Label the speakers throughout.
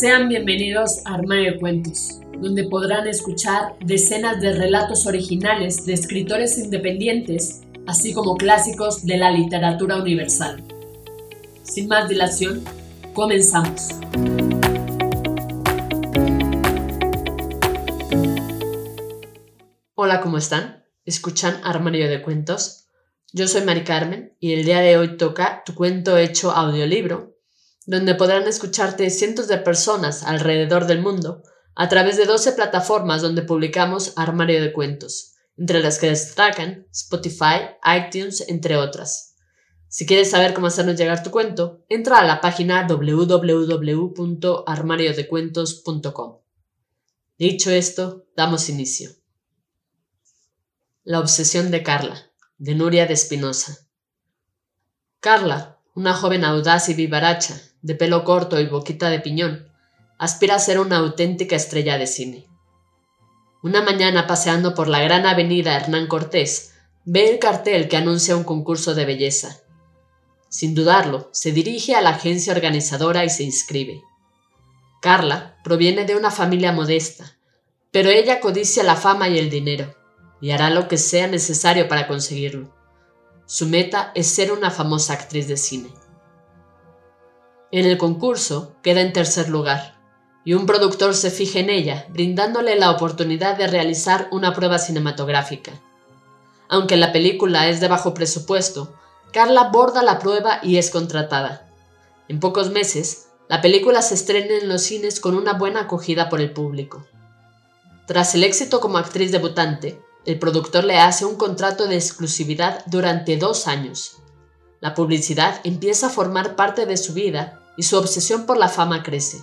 Speaker 1: Sean bienvenidos a Armario de Cuentos, donde podrán escuchar decenas de relatos originales de escritores independientes, así como clásicos de la literatura universal. Sin más dilación, comenzamos. Hola, ¿cómo están? ¿Escuchan Armario de Cuentos? Yo soy Mari Carmen y el día de hoy toca tu cuento hecho audiolibro donde podrán escucharte cientos de personas alrededor del mundo a través de 12 plataformas donde publicamos Armario de Cuentos, entre las que destacan Spotify, iTunes, entre otras. Si quieres saber cómo hacernos llegar tu cuento, entra a la página www.armariodecuentos.com. Dicho esto, damos inicio. La obsesión de Carla, de Nuria de Espinosa. Carla, una joven audaz y vivaracha, de pelo corto y boquita de piñón, aspira a ser una auténtica estrella de cine. Una mañana paseando por la gran avenida Hernán Cortés, ve el cartel que anuncia un concurso de belleza. Sin dudarlo, se dirige a la agencia organizadora y se inscribe. Carla proviene de una familia modesta, pero ella codicia la fama y el dinero, y hará lo que sea necesario para conseguirlo. Su meta es ser una famosa actriz de cine. En el concurso queda en tercer lugar, y un productor se fija en ella, brindándole la oportunidad de realizar una prueba cinematográfica. Aunque la película es de bajo presupuesto, Carla borda la prueba y es contratada. En pocos meses, la película se estrena en los cines con una buena acogida por el público. Tras el éxito como actriz debutante, el productor le hace un contrato de exclusividad durante dos años. La publicidad empieza a formar parte de su vida y su obsesión por la fama crece.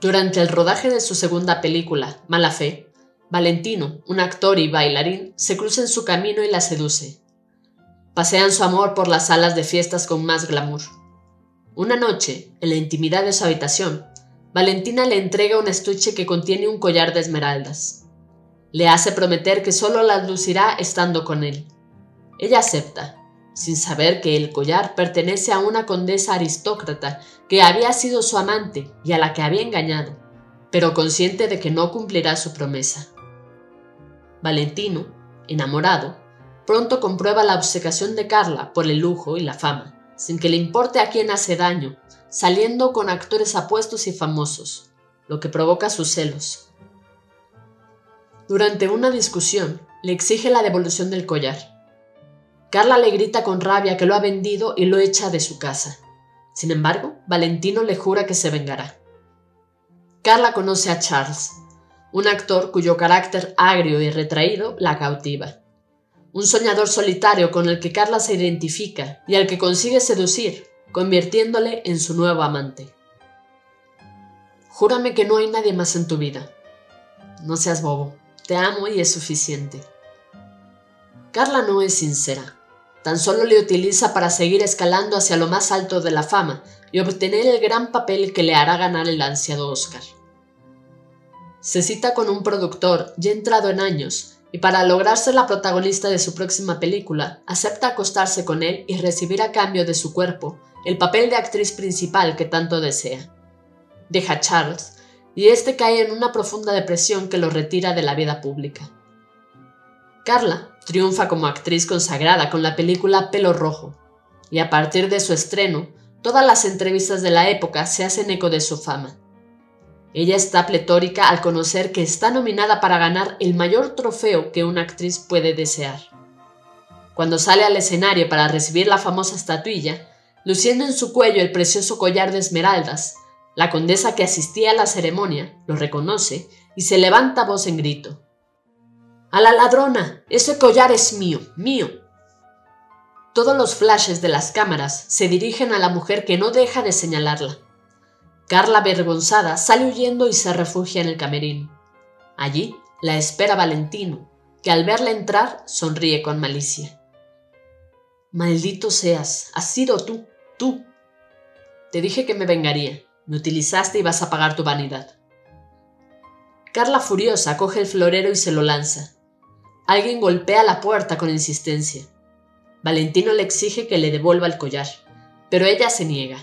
Speaker 1: Durante el rodaje de su segunda película, Mala Fe, Valentino, un actor y bailarín, se cruza en su camino y la seduce. Pasean su amor por las salas de fiestas con más glamour. Una noche, en la intimidad de su habitación, Valentina le entrega un estuche que contiene un collar de esmeraldas. Le hace prometer que solo las lucirá estando con él. Ella acepta, sin saber que el collar pertenece a una condesa aristócrata que había sido su amante y a la que había engañado, pero consciente de que no cumplirá su promesa. Valentino, enamorado, pronto comprueba la obsecación de Carla por el lujo y la fama, sin que le importe a quién hace daño, saliendo con actores apuestos y famosos, lo que provoca sus celos. Durante una discusión, le exige la devolución del collar, Carla le grita con rabia que lo ha vendido y lo echa de su casa. Sin embargo, Valentino le jura que se vengará. Carla conoce a Charles, un actor cuyo carácter agrio y retraído la cautiva. Un soñador solitario con el que Carla se identifica y al que consigue seducir, convirtiéndole en su nuevo amante. Júrame que no hay nadie más en tu vida. No seas bobo, te amo y es suficiente. Carla no es sincera. Tan solo le utiliza para seguir escalando hacia lo más alto de la fama y obtener el gran papel que le hará ganar el ansiado Oscar. Se cita con un productor ya entrado en años y para lograr ser la protagonista de su próxima película, acepta acostarse con él y recibir a cambio de su cuerpo el papel de actriz principal que tanto desea. Deja a Charles y este cae en una profunda depresión que lo retira de la vida pública. Carla, Triunfa como actriz consagrada con la película Pelo Rojo, y a partir de su estreno, todas las entrevistas de la época se hacen eco de su fama. Ella está pletórica al conocer que está nominada para ganar el mayor trofeo que una actriz puede desear. Cuando sale al escenario para recibir la famosa estatuilla, luciendo en su cuello el precioso collar de esmeraldas, la condesa que asistía a la ceremonia lo reconoce y se levanta voz en grito. A la ladrona. Ese collar es mío, mío. Todos los flashes de las cámaras se dirigen a la mujer que no deja de señalarla. Carla, avergonzada, sale huyendo y se refugia en el camerín. Allí la espera Valentino, que al verla entrar sonríe con malicia. Maldito seas, has sido tú, tú. Te dije que me vengaría, me utilizaste y vas a pagar tu vanidad. Carla furiosa coge el florero y se lo lanza. Alguien golpea la puerta con insistencia. Valentino le exige que le devuelva el collar, pero ella se niega.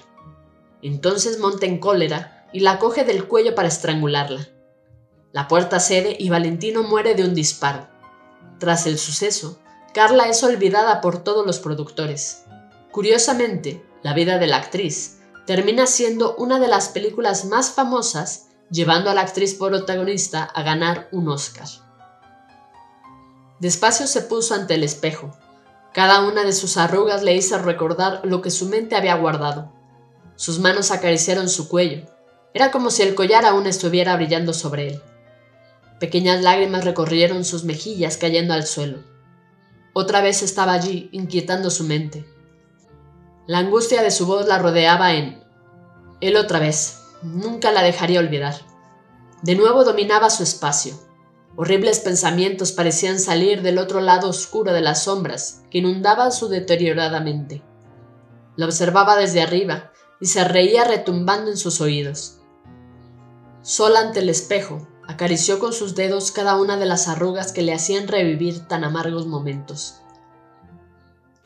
Speaker 1: Entonces monta en cólera y la coge del cuello para estrangularla. La puerta cede y Valentino muere de un disparo. Tras el suceso, Carla es olvidada por todos los productores. Curiosamente, la vida de la actriz termina siendo una de las películas más famosas, llevando a la actriz protagonista a ganar un Oscar. Despacio se puso ante el espejo. Cada una de sus arrugas le hizo recordar lo que su mente había guardado. Sus manos acariciaron su cuello. Era como si el collar aún estuviera brillando sobre él. Pequeñas lágrimas recorrieron sus mejillas cayendo al suelo. Otra vez estaba allí, inquietando su mente. La angustia de su voz la rodeaba en... Él otra vez. Nunca la dejaría olvidar. De nuevo dominaba su espacio. Horribles pensamientos parecían salir del otro lado oscuro de las sombras que inundaban su deteriorada mente. La observaba desde arriba y se reía retumbando en sus oídos. Sola ante el espejo, acarició con sus dedos cada una de las arrugas que le hacían revivir tan amargos momentos.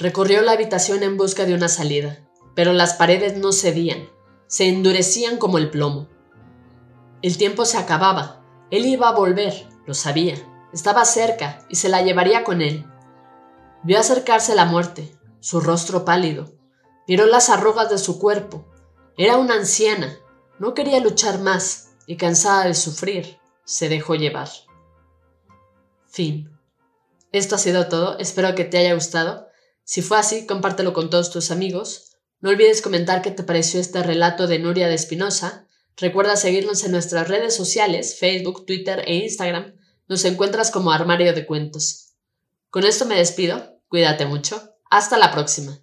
Speaker 1: Recorrió la habitación en busca de una salida, pero las paredes no cedían, se endurecían como el plomo. El tiempo se acababa, él iba a volver, lo sabía, estaba cerca y se la llevaría con él. Vio acercarse la muerte, su rostro pálido, miró las arrugas de su cuerpo. Era una anciana, no quería luchar más y cansada de sufrir, se dejó llevar. Fin. Esto ha sido todo, espero que te haya gustado. Si fue así, compártelo con todos tus amigos. No olvides comentar qué te pareció este relato de Nuria de Espinosa. Recuerda seguirnos en nuestras redes sociales, Facebook, Twitter e Instagram. Nos encuentras como Armario de Cuentos. Con esto me despido. Cuídate mucho. Hasta la próxima.